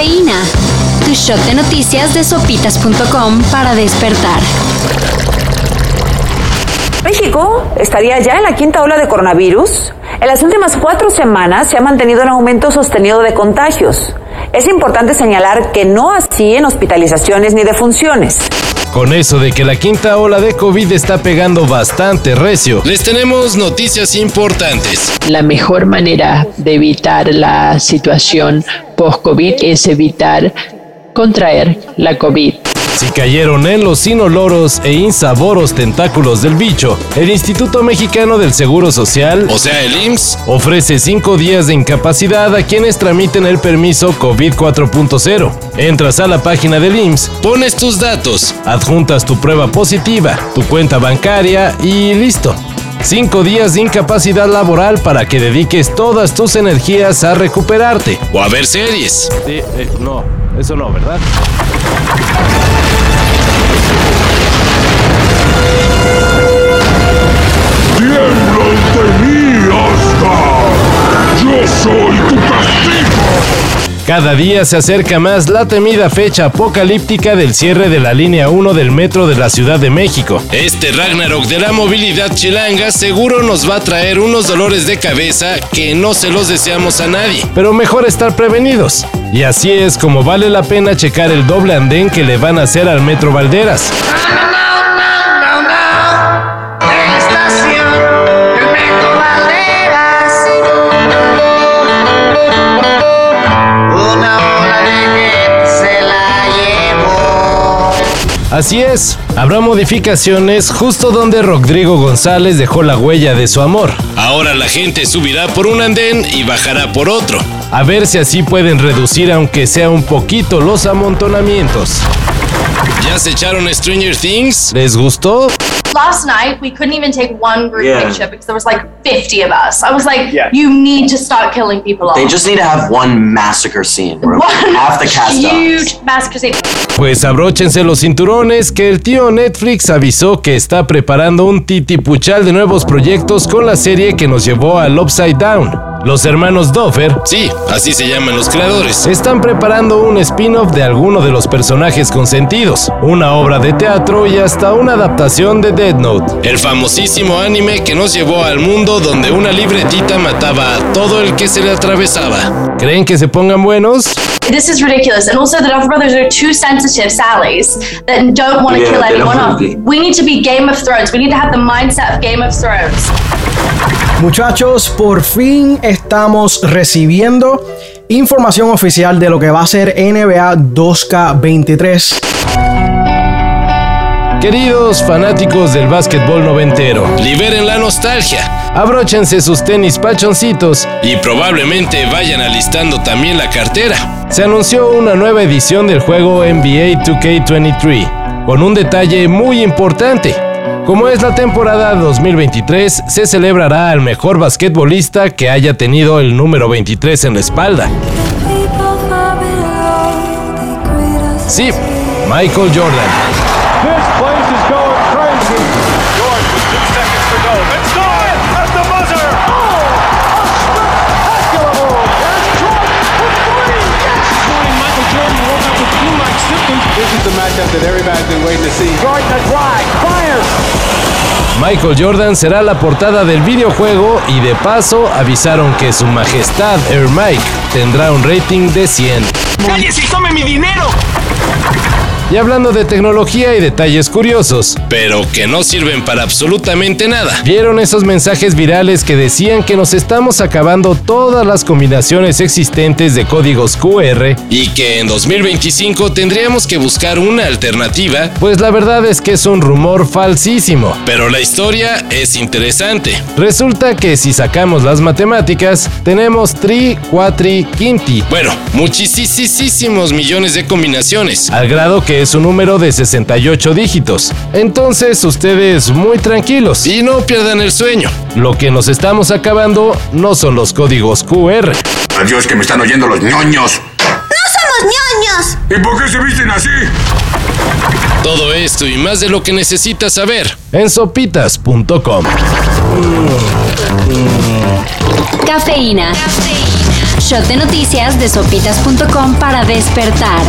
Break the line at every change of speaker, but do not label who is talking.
Cafeína. Tu shot de noticias de sopitas.com para despertar.
México estaría ya en la quinta ola de coronavirus. En las últimas cuatro semanas se ha mantenido un aumento sostenido de contagios. Es importante señalar que no así en hospitalizaciones ni defunciones.
Con eso de que la quinta ola de COVID está pegando bastante recio, les tenemos noticias importantes.
La mejor manera de evitar la situación post-COVID es evitar contraer la COVID.
Si cayeron en los inoloros e insaboros tentáculos del bicho, el Instituto Mexicano del Seguro Social, o sea el IMSS, ofrece cinco días de incapacidad a quienes tramiten el permiso COVID 4.0. Entras a la página del IMSS, pones tus datos, adjuntas tu prueba positiva, tu cuenta bancaria y listo. Cinco días de incapacidad laboral para que dediques todas tus energías a recuperarte o a ver series. Sí, eh, no, eso no, ¿verdad?
Soy tu castigo!
Cada día se acerca más la temida fecha apocalíptica del cierre de la línea 1 del metro de la Ciudad de México. Este Ragnarok de la movilidad chilanga seguro nos va a traer unos dolores de cabeza que no se los deseamos a nadie, pero mejor estar prevenidos. Y así es como vale la pena checar el doble andén que le van a hacer al Metro Valderas. Así es, habrá modificaciones justo donde Rodrigo González dejó la huella de su amor. Ahora la gente subirá por un andén y bajará por otro. A ver si así pueden reducir aunque sea un poquito los amontonamientos. ¿Ya se echaron Stranger Things? ¿Les gustó?
Last night we couldn't even take one group
Yeah.
picture because there was like 50 of us. I was like,
Yeah.
you need to start killing people off.
They just need to have one massacre scene
One
half the cast
huge
dies.
massacre scene.
Pues abróchense los cinturones que el tío Netflix avisó que está preparando un titipuchal de nuevos proyectos con la serie que nos llevó al Upside Down. Los hermanos Doffer, sí, así se llaman los creadores, están preparando un spin-off de alguno de los personajes consentidos, una obra de teatro y hasta una adaptación de Dead Note, el famosísimo anime que nos llevó al mundo donde una libretita mataba a todo el que se le atravesaba. ¿Creen que se pongan buenos?
This is ridiculous. And also, the Duffer Brothers are two sensitive Sallys that don't want to
Yeah,
kill anyone off. We need to be Game of Thrones. We need to have the mindset of Game of Thrones.
Muchachos, por fin estamos recibiendo información oficial de lo que va a ser NBA 2K23.
Queridos fanáticos del básquetbol noventero, liberen la nostalgia, abróchense sus tenis pachoncitos y probablemente vayan alistando también la cartera. Se anunció una nueva edición del juego NBA 2K23, con un detalle muy importante. Como es la temporada 2023, se celebrará al mejor basquetbolista que haya tenido el número 23 en la espalda. Sí, Michael Jordan.
This is the matchup that everybody's been waiting to see.
Jordan the drive, fires.
Michael Jordan será la portada del videojuego y de paso avisaron que su majestad Air Mike tendrá un rating de 100.
¡Cállese y tome mi dinero!
Y hablando de tecnología y detalles curiosos, pero que no sirven para absolutamente nada. ¿Vieron esos mensajes virales que decían que nos estamos acabando todas las combinaciones existentes de códigos QR y que en 2025 tendríamos que buscar una alternativa? Pues la verdad es que es un rumor falsísimo, pero la historia es interesante. Resulta que si sacamos las matemáticas, tenemos tri, cuatri, quinti. Bueno, muchísimos millones de combinaciones, al grado que es un número de 68 dígitos. Entonces ustedes muy tranquilos y no pierdan el sueño. Lo que nos estamos acabando no son los códigos QR.
Adiós, que me están oyendo los ñoños.
¡No somos ñoños!
¿Y por qué se visten así?
Todo esto y más de lo que necesitas saber en sopitas.com.
Cafeína. shot de noticias de sopitas.com para despertar.